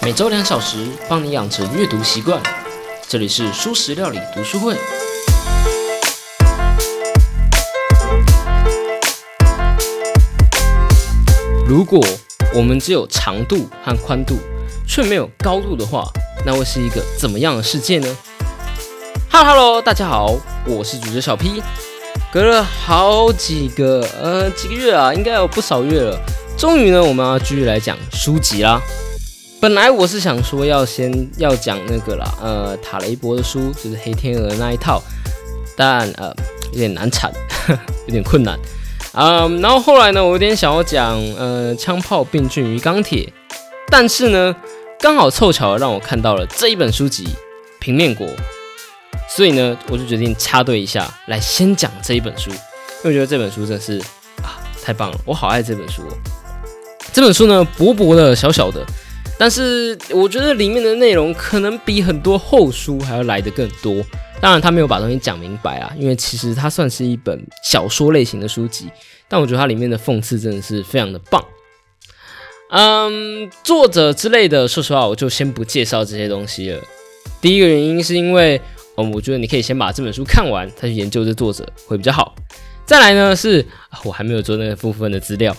每周两小时，帮你养成阅读习惯。这里是舒食料理读书会。如果我们只有长度和宽度，却没有高度的话，那会是一个怎么样的世界呢？Hello Hello，大家好，我是主角小 P。隔了好几个呃几个月啊，应该有不少月了。终于呢，我们要继续来讲书籍啦。本来我是想说要先要讲那个啦，呃，塔雷伯的书，就是黑天鹅那一套，但呃有点难产，有点困难。嗯，然后后来呢，我有点想要讲呃枪炮、病菌与钢铁，但是呢，刚好凑巧让我看到了这一本书籍《平面国》。所以呢，我就决定插队一下，来先讲这一本书，因为我觉得这本书真是啊太棒了，我好爱这本书。这本书呢，薄薄的、小小的，但是我觉得里面的内容可能比很多后书还要来的更多。当然，他没有把东西讲明白啊，因为其实它算是一本小说类型的书籍，但我觉得它里面的讽刺真的是非常的棒。嗯，作者之类的，说实话，我就先不介绍这些东西了。第一个原因是因为。嗯，我觉得你可以先把这本书看完，再去研究这作者会比较好。再来呢，是我还没有做那个部分的资料，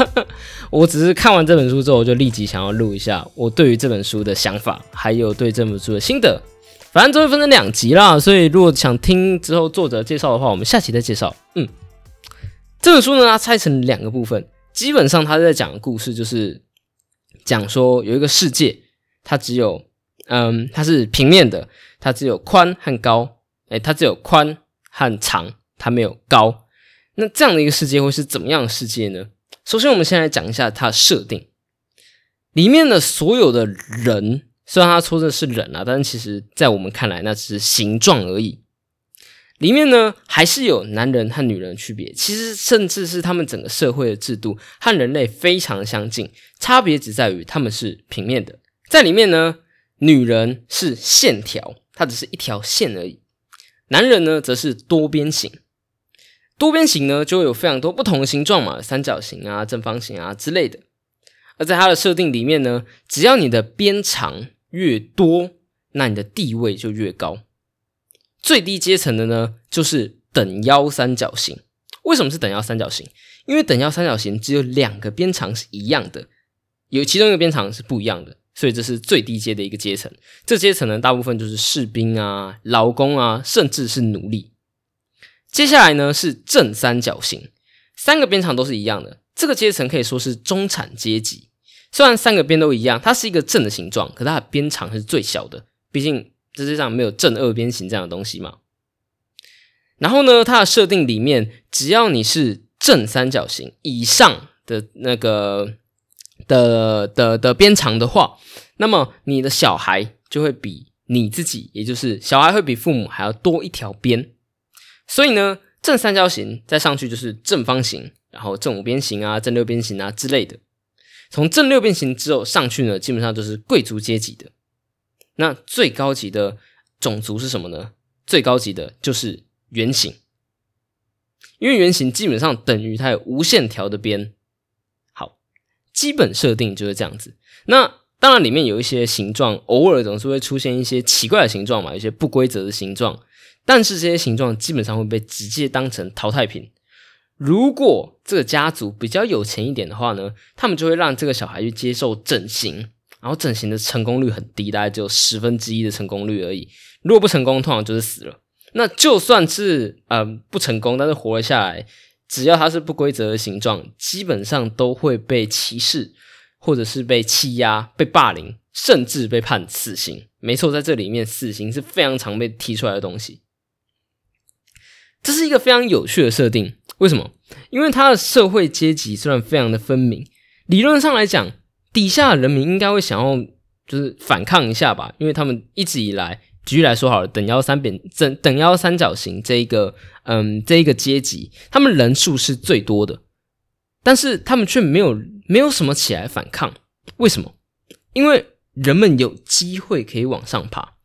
我只是看完这本书之后，我就立即想要录一下我对于这本书的想法，还有对这本书的心得。反正都会分成两集啦，所以如果想听之后作者介绍的话，我们下期再介绍。嗯，这本书呢，它拆成两个部分，基本上它在讲的故事就是讲说有一个世界，它只有嗯，它是平面的。它只有宽和高，哎，它只有宽和长，它没有高。那这样的一个世界会是怎么样的世界呢？首先，我们先来讲一下它的设定。里面的所有的人，虽然他说的是人啊，但是其实在我们看来，那只是形状而已。里面呢，还是有男人和女人的区别。其实，甚至是他们整个社会的制度和人类非常相近，差别只在于他们是平面的。在里面呢，女人是线条。它只是一条线而已。男人呢，则是多边形。多边形呢，就会有非常多不同的形状嘛，三角形啊、正方形啊之类的。而在它的设定里面呢，只要你的边长越多，那你的地位就越高。最低阶层的呢，就是等腰三角形。为什么是等腰三角形？因为等腰三角形只有两个边长是一样的，有其中一个边长是不一样的。所以这是最低阶的一个阶层，这阶层呢，大部分就是士兵啊、劳工啊，甚至是奴隶。接下来呢是正三角形，三个边长都是一样的，这个阶层可以说是中产阶级。虽然三个边都一样，它是一个正的形状，可它的边长是最小的，毕竟世界上没有正二边形这样的东西嘛。然后呢，它的设定里面，只要你是正三角形以上的那个。的的的边长的话，那么你的小孩就会比你自己，也就是小孩会比父母还要多一条边。所以呢，正三角形再上去就是正方形，然后正五边形啊、正六边形啊之类的。从正六边形之后上去呢，基本上就是贵族阶级的。那最高级的种族是什么呢？最高级的就是圆形，因为圆形基本上等于它有无限条的边。好基本设定就是这样子。那当然，里面有一些形状，偶尔总是会出现一些奇怪的形状嘛，有些不规则的形状。但是这些形状基本上会被直接当成淘汰品。如果这个家族比较有钱一点的话呢，他们就会让这个小孩去接受整形，然后整形的成功率很低，大概只有十分之一的成功率而已。如果不成功，通常就是死了。那就算是呃不成功，但是活了下来。只要它是不规则的形状，基本上都会被歧视，或者是被欺压、被霸凌，甚至被判死刑。没错，在这里面，死刑是非常常被提出来的东西。这是一个非常有趣的设定。为什么？因为它的社会阶级虽然非常的分明，理论上来讲，底下的人民应该会想要就是反抗一下吧，因为他们一直以来。举例来说好了，等腰三边等等腰三角形这一个，嗯，这一个阶级，他们人数是最多的，但是他们却没有没有什么起来反抗。为什么？因为人们有机会可以往上爬。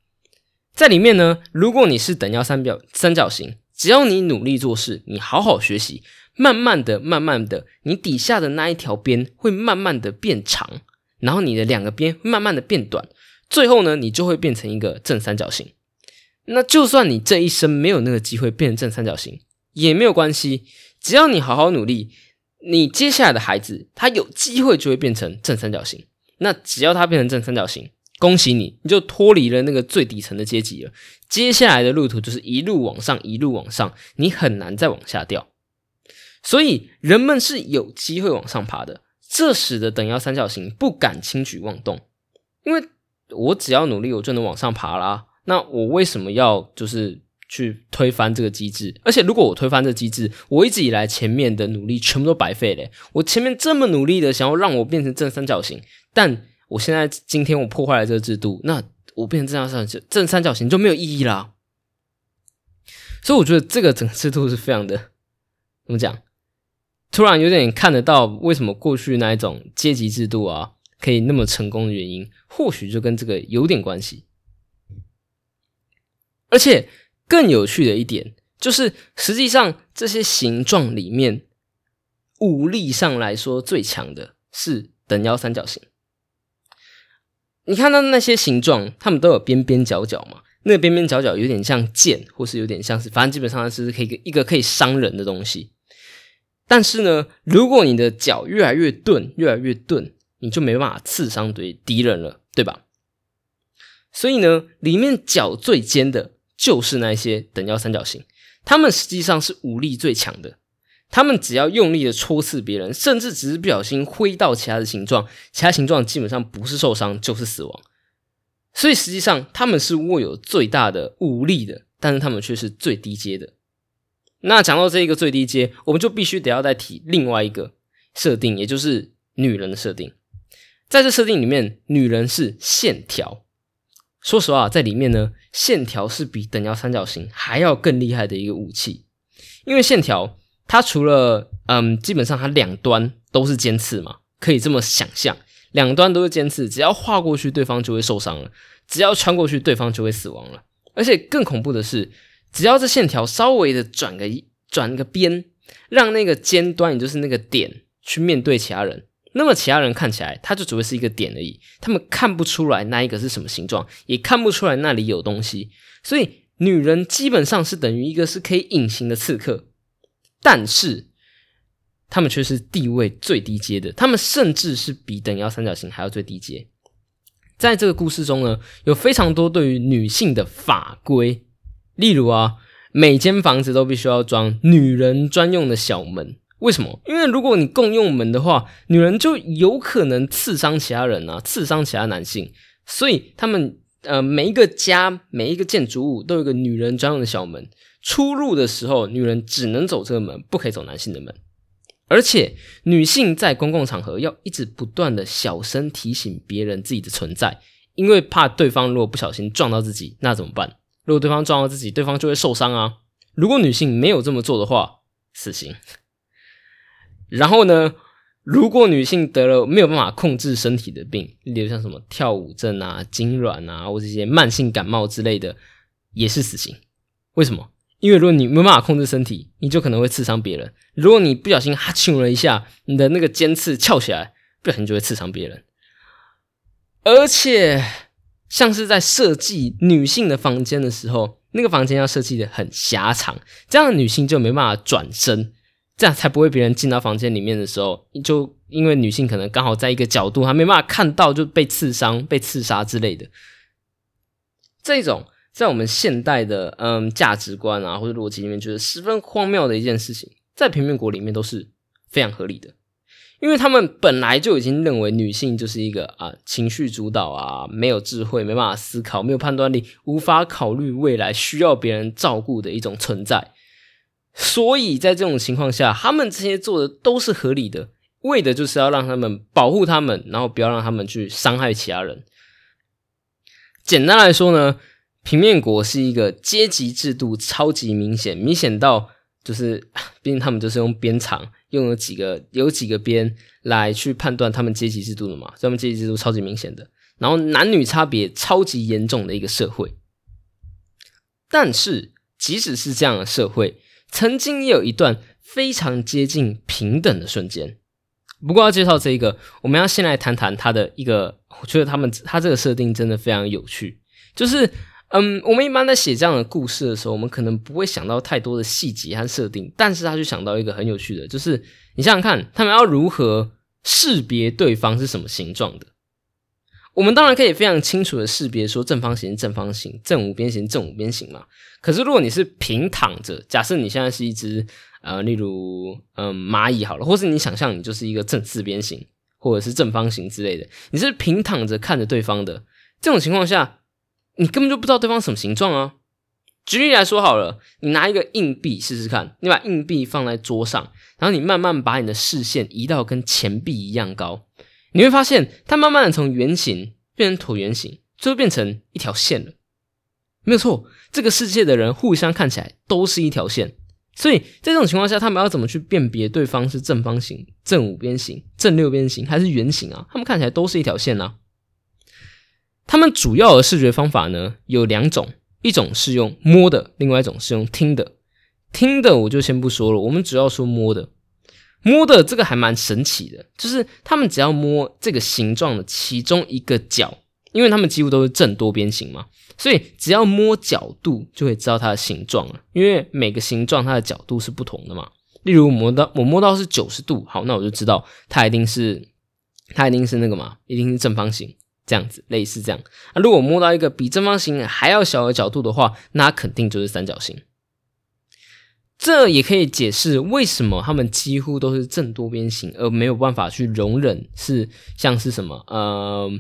在里面呢，如果你是等腰三表三角形，只要你努力做事，你好好学习，慢慢的、慢慢的，你底下的那一条边会慢慢的变长，然后你的两个边慢慢的变短，最后呢，你就会变成一个正三角形。那就算你这一生没有那个机会变成正三角形，也没有关系，只要你好好努力，你接下来的孩子他有机会就会变成正三角形。那只要他变成正三角形，恭喜你，你就脱离了那个最底层的阶级了。接下来的路途就是一路往上，一路往上，你很难再往下掉。所以人们是有机会往上爬的，这使得等腰三角形不敢轻举妄动，因为我只要努力，我就能往上爬啦。那我为什么要就是去推翻这个机制？而且如果我推翻这机制，我一直以来前面的努力全部都白费嘞。我前面这么努力的想要让我变成正三角形，但我现在今天我破坏了这个制度，那我变成正三角形，正三角形就没有意义啦。所以我觉得这个整个制度是非常的怎么讲？突然有点看得到为什么过去那一种阶级制度啊可以那么成功的原因，或许就跟这个有点关系。而且更有趣的一点就是，实际上这些形状里面，武力上来说最强的是等腰三角形。你看到那些形状，它们都有边边角角嘛？那个边边角角有点像剑，或是有点像是，反正基本上是可以一个可以伤人的东西。但是呢，如果你的脚越来越钝，越来越钝，你就没办法刺伤对敌人了，对吧？所以呢，里面角最尖的。就是那些等腰三角形，它们实际上是武力最强的。他们只要用力的戳刺别人，甚至只是不小心挥到其他的形状，其他形状基本上不是受伤就是死亡。所以实际上他们是握有最大的武力的，但是他们却是最低阶的。那讲到这一个最低阶，我们就必须得要再提另外一个设定，也就是女人的设定。在这设定里面，女人是线条。说实话，在里面呢，线条是比等腰三角形还要更厉害的一个武器。因为线条，它除了嗯，基本上它两端都是尖刺嘛，可以这么想象，两端都是尖刺，只要划过去，对方就会受伤了；只要穿过去，对方就会死亡了。而且更恐怖的是，只要这线条稍微的转个转个边，让那个尖端，也就是那个点，去面对其他人。那么其他人看起来，它就只会是一个点而已，他们看不出来那一个是什么形状，也看不出来那里有东西。所以女人基本上是等于一个是可以隐形的刺客，但是他们却是地位最低阶的，他们甚至是比等腰三角形还要最低阶。在这个故事中呢，有非常多对于女性的法规，例如啊，每间房子都必须要装女人专用的小门。为什么？因为如果你共用门的话，女人就有可能刺伤其他人啊，刺伤其他男性。所以他们呃，每一个家、每一个建筑物都有一个女人专用的小门。出入的时候，女人只能走这个门，不可以走男性的门。而且，女性在公共场合要一直不断的小声提醒别人自己的存在，因为怕对方如果不小心撞到自己，那怎么办？如果对方撞到自己，对方就会受伤啊。如果女性没有这么做的话，死刑。然后呢？如果女性得了没有办法控制身体的病，例如像什么跳舞症啊、痉挛啊，或这些慢性感冒之类的，也是死刑。为什么？因为如果你没办法控制身体，你就可能会刺伤别人。如果你不小心哈啾了一下，你的那个尖刺翘起来，不小心就会刺伤别人。而且，像是在设计女性的房间的时候，那个房间要设计的很狭长，这样女性就没办法转身。这样才不会别人进到房间里面的时候，就因为女性可能刚好在一个角度，她没办法看到，就被刺伤、被刺杀之类的。这种在我们现代的嗯价值观啊或者逻辑里面，觉得十分荒谬的一件事情，在平面国里面都是非常合理的，因为他们本来就已经认为女性就是一个啊情绪主导啊，没有智慧、没办法思考、没有判断力、无法考虑未来、需要别人照顾的一种存在。所以在这种情况下，他们这些做的都是合理的，为的就是要让他们保护他们，然后不要让他们去伤害其他人。简单来说呢，平面国是一个阶级制度超级明显，明显到就是，毕竟他们就是用边长，用了几个有几个边来去判断他们阶级制度的嘛，所以他们阶级制度超级明显的，然后男女差别超级严重的一个社会。但是即使是这样的社会，曾经也有一段非常接近平等的瞬间。不过要介绍这一个，我们要先来谈谈它的一个，我觉得他们它这个设定真的非常有趣。就是，嗯，我们一般在写这样的故事的时候，我们可能不会想到太多的细节和设定，但是他就想到一个很有趣的，就是你想想看，他们要如何识别对方是什么形状的？我们当然可以非常清楚的识别说正方形正方形，正五边形正五边形嘛。可是如果你是平躺着，假设你现在是一只呃，例如嗯蚂蚁好了，或是你想象你就是一个正四边形或者是正方形之类的，你是平躺着看着对方的这种情况下，你根本就不知道对方什么形状啊。举例来说好了，你拿一个硬币试试看，你把硬币放在桌上，然后你慢慢把你的视线移到跟钱币一样高。你会发现，它慢慢的从圆形变成椭圆形，最后变成一条线了。没有错，这个世界的人互相看起来都是一条线。所以在这种情况下，他们要怎么去辨别对方是正方形、正五边形、正六边形还是圆形啊？他们看起来都是一条线啊。他们主要的视觉方法呢有两种，一种是用摸的，另外一种是用听的。听的我就先不说了，我们主要说摸的。摸的这个还蛮神奇的，就是他们只要摸这个形状的其中一个角，因为他们几乎都是正多边形嘛，所以只要摸角度就会知道它的形状了。因为每个形状它的角度是不同的嘛。例如摸到我摸到是九十度，好，那我就知道它一定是它一定是那个嘛，一定是正方形这样子，类似这样。啊，如果摸到一个比正方形还要小的角度的话，那肯定就是三角形。这也可以解释为什么他们几乎都是正多边形，而没有办法去容忍是像是什么呃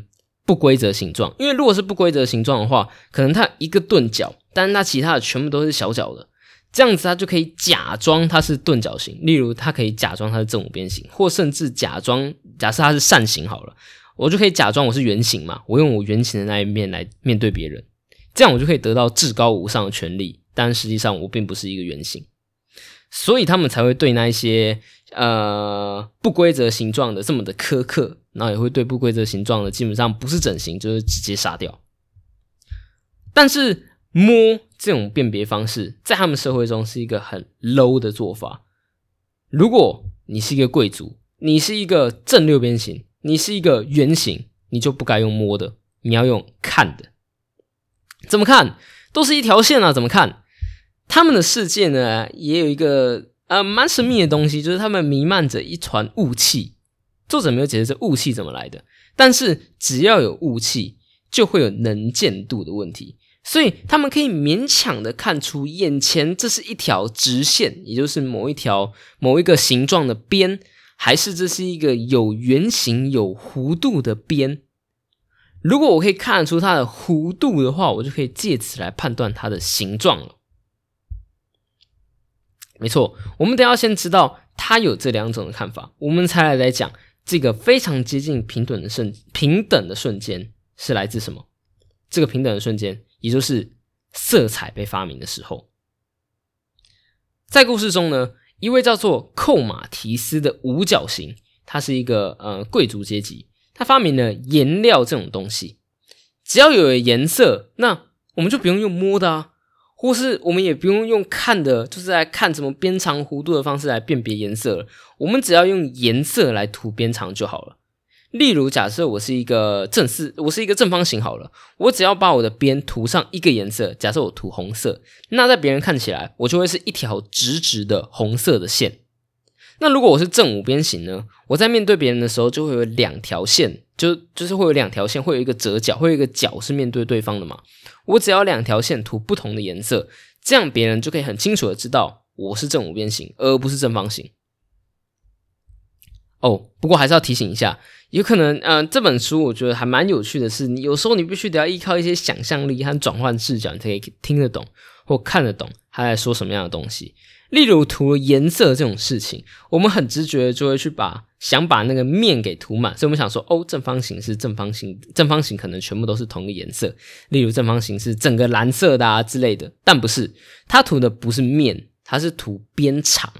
不规则形状。因为如果是不规则形状的话，可能它一个钝角，但是它其他的全部都是小角的，这样子它就可以假装它是钝角形。例如，它可以假装它是正五边形，或甚至假装假设它是扇形好了，我就可以假装我是圆形嘛，我用我圆形的那一面来面对别人，这样我就可以得到至高无上的权利。但实际上我并不是一个圆形。所以他们才会对那一些呃不规则形状的这么的苛刻，然后也会对不规则形状的基本上不是整形就是直接杀掉。但是摸这种辨别方式在他们社会中是一个很 low 的做法。如果你是一个贵族，你是一个正六边形，你是一个圆形，你就不该用摸的，你要用看的。怎么看？都是一条线啊，怎么看？他们的世界呢，也有一个呃蛮神秘的东西，就是他们弥漫着一团雾气。作者没有解释这雾气怎么来的，但是只要有雾气，就会有能见度的问题，所以他们可以勉强的看出眼前这是一条直线，也就是某一条某一个形状的边，还是这是一个有圆形有弧度的边。如果我可以看出它的弧度的话，我就可以借此来判断它的形状了。没错，我们得要先知道它有这两种的看法，我们才来来讲这个非常接近平等的瞬平等的瞬间是来自什么？这个平等的瞬间，也就是色彩被发明的时候。在故事中呢，一位叫做寇马提斯的五角星，他是一个呃贵族阶级，他发明了颜料这种东西，只要有颜色，那我们就不用用摸的啊。或是我们也不用用看的，就是来看什么边长弧度的方式来辨别颜色了。我们只要用颜色来涂边长就好了。例如，假设我是一个正四，我是一个正方形好了，我只要把我的边涂上一个颜色，假设我涂红色，那在别人看起来，我就会是一条直直的红色的线。那如果我是正五边形呢？我在面对别人的时候，就会有两条线，就就是会有两条线，会有一个折角，会有一个角是面对对方的嘛。我只要两条线涂不同的颜色，这样别人就可以很清楚的知道我是正五边形，而不是正方形。哦，不过还是要提醒一下，有可能，嗯，这本书我觉得还蛮有趣的是，你有时候你必须得要依靠一些想象力和转换视角，你才可以听得懂或看得懂他在说什么样的东西。例如涂颜色这种事情，我们很直觉的就会去把想把那个面给涂满，所以我们想说，哦，正方形是正方形，正方形可能全部都是同一个颜色。例如正方形是整个蓝色的啊之类的，但不是，它涂的不是面，它是涂边长，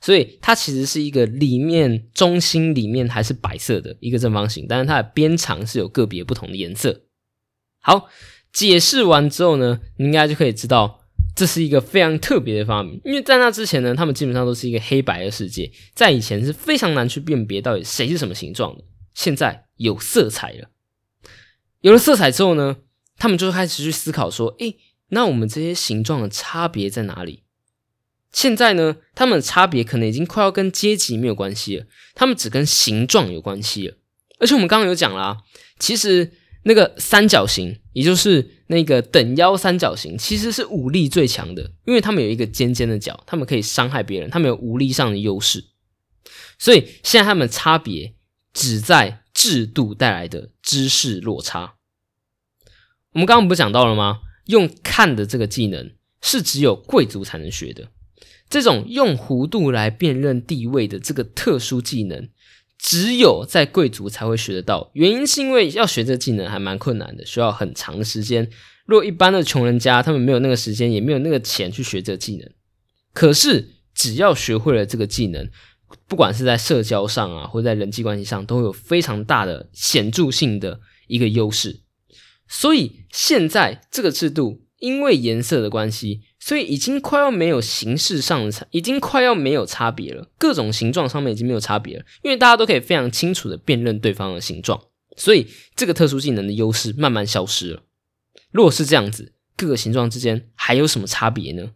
所以它其实是一个里面中心里面还是白色的一个正方形，但是它的边长是有个别不同的颜色。好，解释完之后呢，你应该就可以知道。这是一个非常特别的发明，因为在那之前呢，他们基本上都是一个黑白的世界，在以前是非常难去辨别到底谁是什么形状的。现在有色彩了，有了色彩之后呢，他们就开始去思考说：，诶，那我们这些形状的差别在哪里？现在呢，他们的差别可能已经快要跟阶级没有关系了，他们只跟形状有关系了。而且我们刚刚有讲啦，其实那个三角形，也就是那个等腰三角形，其实是武力最强的，因为他们有一个尖尖的角，他们可以伤害别人，他们有武力上的优势。所以现在他们差别只在制度带来的知识落差。我们刚刚不是讲到了吗？用看的这个技能是只有贵族才能学的。这种用弧度来辨认地位的这个特殊技能，只有在贵族才会学得到。原因是因为要学这技能还蛮困难的，需要很长的时间。若一般的穷人家，他们没有那个时间，也没有那个钱去学这技能。可是只要学会了这个技能，不管是在社交上啊，或在人际关系上，都会有非常大的显著性的一个优势。所以现在这个制度，因为颜色的关系。所以已经快要没有形式上的差，已经快要没有差别了。各种形状上面已经没有差别了，因为大家都可以非常清楚的辨认对方的形状。所以这个特殊技能的优势慢慢消失了。如果是这样子，各个形状之间还有什么差别呢？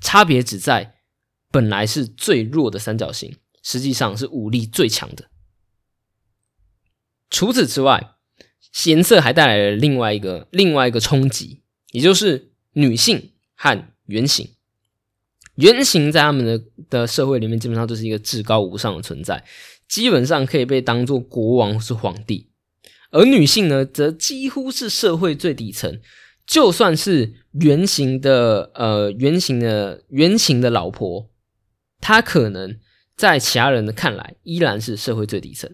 差别只在本来是最弱的三角形，实际上是武力最强的。除此之外，颜色还带来了另外一个另外一个冲击，也就是女性和原型，原型在他们的的社会里面，基本上就是一个至高无上的存在，基本上可以被当做国王或是皇帝。而女性呢，则几乎是社会最底层，就算是原型的呃原型的原型的老婆，她可能在其他人的看来依然是社会最底层。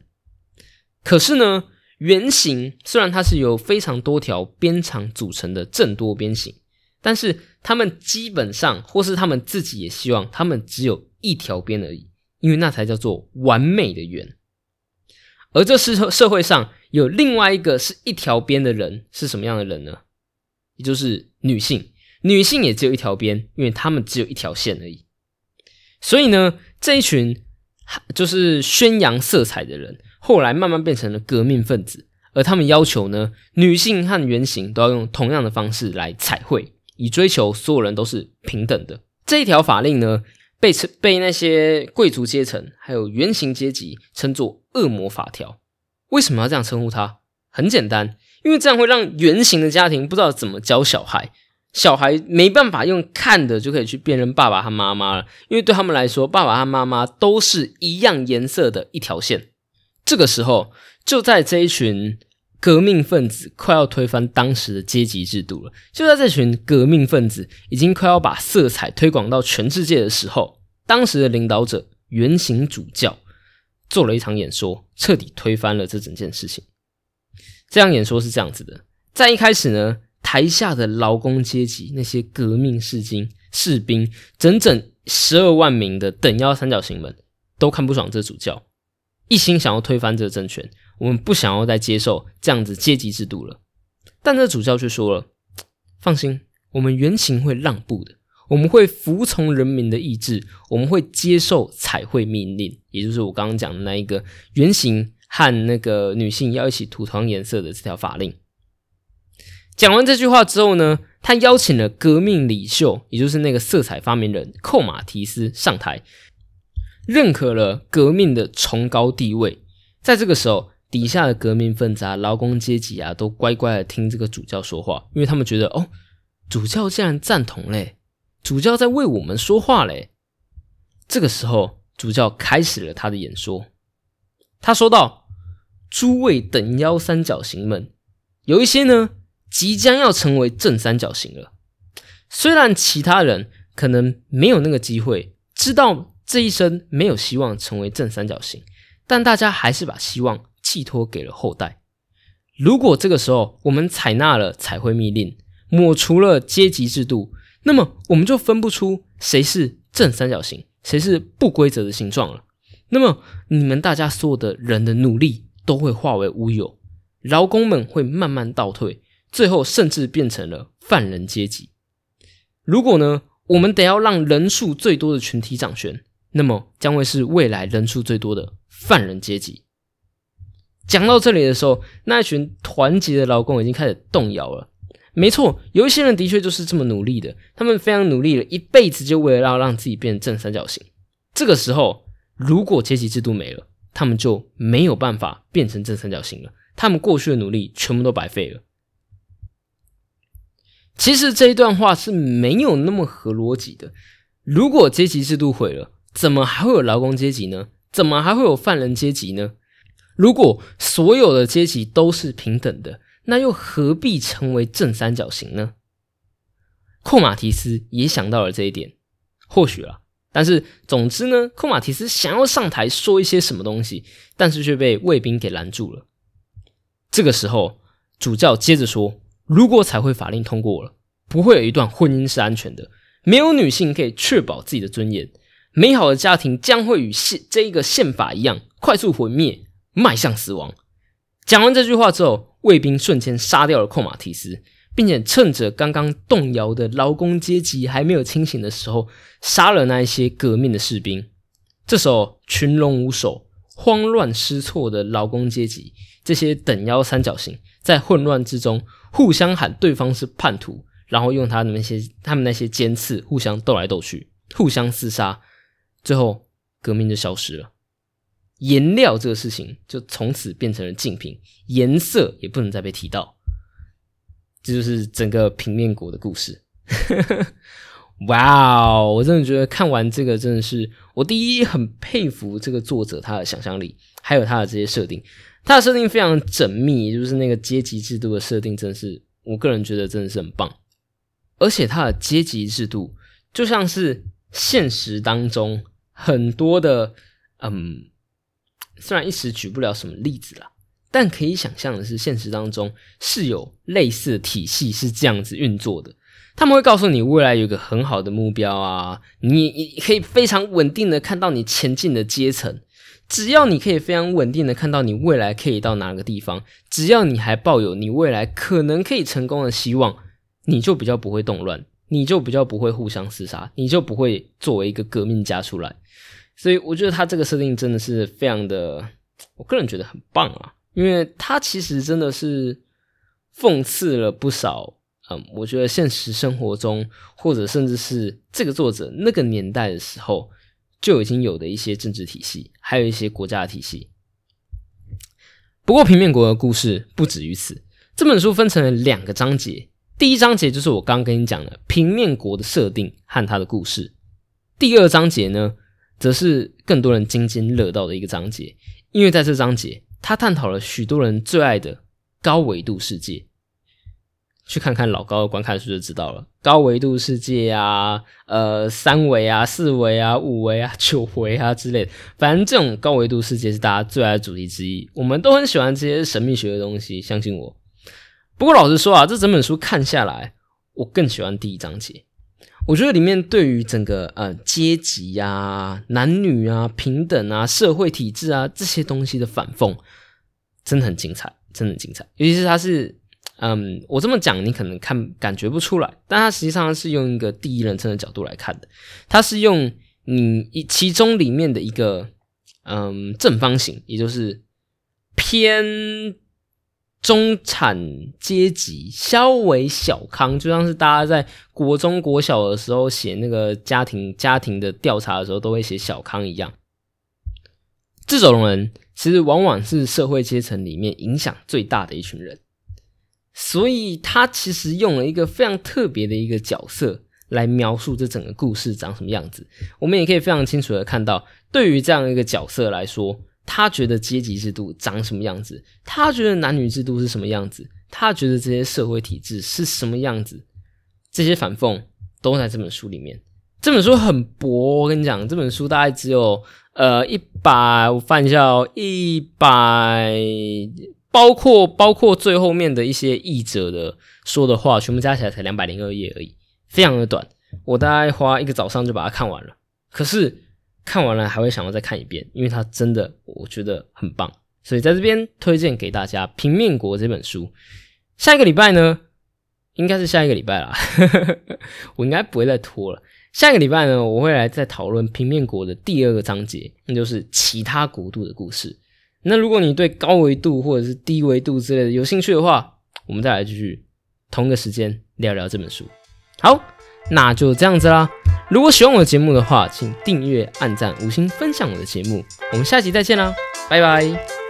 可是呢，原型虽然它是由非常多条边长组成的正多边形。但是他们基本上，或是他们自己也希望，他们只有一条边而已，因为那才叫做完美的圆。而这社社会上有另外一个是一条边的人，是什么样的人呢？也就是女性，女性也只有一条边，因为他们只有一条线而已。所以呢，这一群就是宣扬色彩的人，后来慢慢变成了革命分子，而他们要求呢，女性和圆形都要用同样的方式来彩绘。以追求所有人都是平等的这一条法令呢，被称被那些贵族阶层还有原型阶级称作“恶魔法条”。为什么要这样称呼它？很简单，因为这样会让圆形的家庭不知道怎么教小孩，小孩没办法用看的就可以去辨认爸爸和妈妈了，因为对他们来说，爸爸和妈妈都是一样颜色的一条线。这个时候，就在这一群。革命分子快要推翻当时的阶级制度了。就在这群革命分子已经快要把色彩推广到全世界的时候，当时的领导者原型主教做了一场演说，彻底推翻了这整件事情。这样演说是这样子的：在一开始呢，台下的劳工阶级那些革命士兵、士兵，整整十二万名的等腰三角形们，都看不爽这主教，一心想要推翻这个政权。我们不想要再接受这样子阶级制度了，但这主教却说了：“放心，我们原型会让步的，我们会服从人民的意志，我们会接受彩绘命令，也就是我刚刚讲的那一个原型和那个女性要一起涂同颜色的这条法令。”讲完这句话之后呢，他邀请了革命领袖，也就是那个色彩发明人寇马提斯上台，认可了革命的崇高地位。在这个时候。底下的革命分子啊，劳工阶级啊，都乖乖的听这个主教说话，因为他们觉得哦，主教竟然赞同嘞，主教在为我们说话嘞。这个时候，主教开始了他的演说。他说道：“诸位等腰三角形们，有一些呢，即将要成为正三角形了。虽然其他人可能没有那个机会，知道这一生没有希望成为正三角形，但大家还是把希望。”寄托给了后代。如果这个时候我们采纳了彩绘密令，抹除了阶级制度，那么我们就分不出谁是正三角形，谁是不规则的形状了。那么你们大家所有的人的努力都会化为乌有，劳工们会慢慢倒退，最后甚至变成了犯人阶级。如果呢，我们得要让人数最多的群体掌权，那么将会是未来人数最多的犯人阶级。讲到这里的时候，那群团结的劳工已经开始动摇了。没错，有一些人的确就是这么努力的，他们非常努力了一辈子，就为了要让自己变成正三角形。这个时候，如果阶级制度没了，他们就没有办法变成正三角形了，他们过去的努力全部都白费了。其实这一段话是没有那么合逻辑的。如果阶级制度毁了，怎么还会有劳工阶级呢？怎么还会有犯人阶级呢？如果所有的阶级都是平等的，那又何必成为正三角形呢？库马提斯也想到了这一点，或许了。但是总之呢，库马提斯想要上台说一些什么东西，但是却被卫兵给拦住了。这个时候，主教接着说：“如果彩绘法令通过了，不会有一段婚姻是安全的，没有女性可以确保自己的尊严，美好的家庭将会与宪这一个宪法一样快速毁灭。”迈向死亡。讲完这句话之后，卫兵瞬间杀掉了寇马提斯，并且趁着刚刚动摇的劳工阶级还没有清醒的时候，杀了那一些革命的士兵。这时候，群龙无首、慌乱失措的劳工阶级，这些等腰三角形，在混乱之中互相喊对方是叛徒，然后用他的那些他们那些尖刺互相斗来斗去，互相厮杀，最后革命就消失了。颜料这个事情就从此变成了禁品，颜色也不能再被提到。这就是整个平面国的故事。哇哦，我真的觉得看完这个真的是我第一很佩服这个作者他的想象力，还有他的这些设定。他的设定非常缜密，就是那个阶级制度的设定，真的是我个人觉得真的是很棒。而且他的阶级制度就像是现实当中很多的嗯。虽然一时举不了什么例子了，但可以想象的是，现实当中是有类似的体系是这样子运作的。他们会告诉你未来有一个很好的目标啊，你你可以非常稳定的看到你前进的阶层。只要你可以非常稳定的看到你未来可以到哪个地方，只要你还抱有你未来可能可以成功的希望，你就比较不会动乱，你就比较不会互相厮杀，你就不会作为一个革命家出来。所以我觉得他这个设定真的是非常的，我个人觉得很棒啊，因为他其实真的是讽刺了不少，嗯，我觉得现实生活中或者甚至是这个作者那个年代的时候就已经有的一些政治体系，还有一些国家的体系。不过平面国的故事不止于此，这本书分成了两个章节，第一章节就是我刚刚跟你讲的平面国的设定和他的故事，第二章节呢。则是更多人津津乐道的一个章节，因为在这章节，他探讨了许多人最爱的高维度世界。去看看老高的观看数就知道了，高维度世界啊，呃，三维啊、四维啊、五维啊、九维啊之类的，反正这种高维度世界是大家最爱的主题之一。我们都很喜欢这些神秘学的东西，相信我。不过老实说啊，这整本书看下来，我更喜欢第一章节。我觉得里面对于整个呃阶级呀、男女啊、平等啊、社会体制啊这些东西的反讽，真的很精彩，真的很精彩。尤其是他是，嗯，我这么讲你可能看感觉不出来，但他实际上是用一个第一人称的角度来看的。他是用你一其中里面的一个嗯正方形，也就是偏。中产阶级稍微小康，就像是大家在国中国小的时候写那个家庭家庭的调查的时候，都会写小康一样。这种人其实往往是社会阶层里面影响最大的一群人，所以他其实用了一个非常特别的一个角色来描述这整个故事长什么样子。我们也可以非常清楚的看到，对于这样一个角色来说。他觉得阶级制度长什么样子？他觉得男女制度是什么样子？他觉得这些社会体制是什么样子？这些反讽都在这本书里面。这本书很薄，我跟你讲，这本书大概只有呃一百，我翻一下哦，一百，包括包括最后面的一些译者的说的话，全部加起来才两百零二页而已，非常的短。我大概花一个早上就把它看完了。可是。看完了还会想要再看一遍，因为它真的我觉得很棒，所以在这边推荐给大家《平面国》这本书。下一个礼拜呢，应该是下一个礼拜啦，我应该不会再拖了。下一个礼拜呢，我会来再讨论平面国的第二个章节，那就是其他国度的故事。那如果你对高维度或者是低维度之类的有兴趣的话，我们再来继续同一个时间聊聊这本书。好，那就这样子啦。如果喜欢我的节目的话，请订阅、按赞、五星分享我的节目。我们下期再见啦，拜拜。